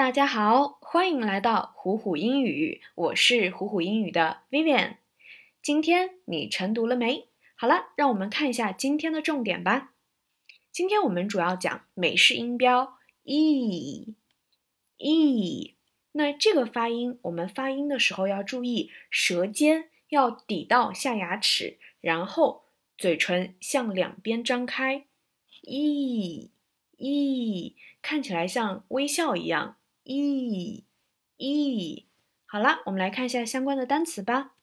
大家好，欢迎来到虎虎英语，我是虎虎英语的 Vivian。今天你晨读了没？好了，让我们看一下今天的重点吧。今天我们主要讲美式音标 e e。那这个发音，我们发音的时候要注意，舌尖要抵到下牙齿，然后嘴唇向两边张开。e e 看起来像微笑一样。E e，好了，我们来看一下相关的单词吧。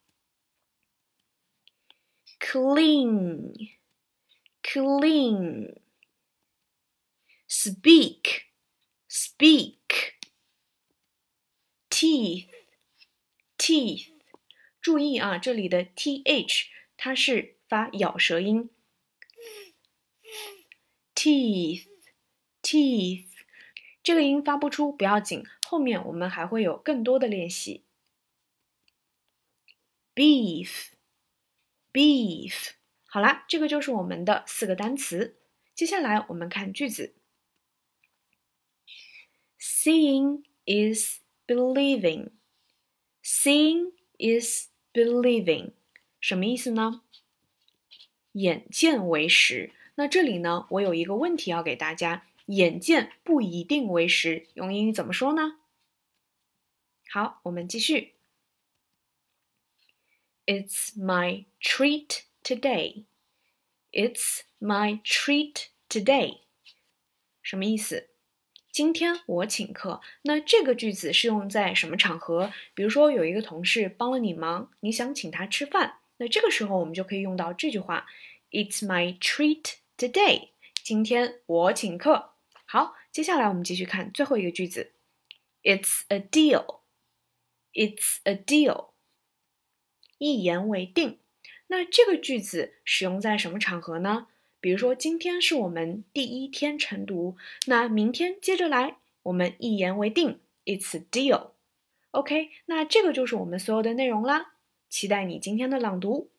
clean clean speak speak teeth teeth，注意啊，这里的 th 它是发咬舌音。teeth teeth。这个音发不出不要紧，后面我们还会有更多的练习。beef，beef，好啦，这个就是我们的四个单词。接下来我们看句子。Seeing is believing. Seeing is believing，什么意思呢？眼见为实。那这里呢，我有一个问题要给大家。眼见不一定为实，用英语怎么说呢？好，我们继续。It's my treat today. It's my treat today. 什么意思？今天我请客。那这个句子是用在什么场合？比如说有一个同事帮了你忙，你想请他吃饭，那这个时候我们就可以用到这句话：It's my treat today. 今天我请客。好，接下来我们继续看最后一个句子。It's a deal. It's a deal. 一言为定。那这个句子使用在什么场合呢？比如说，今天是我们第一天晨读，那明天接着来，我们一言为定。It's a deal. OK，那这个就是我们所有的内容啦。期待你今天的朗读。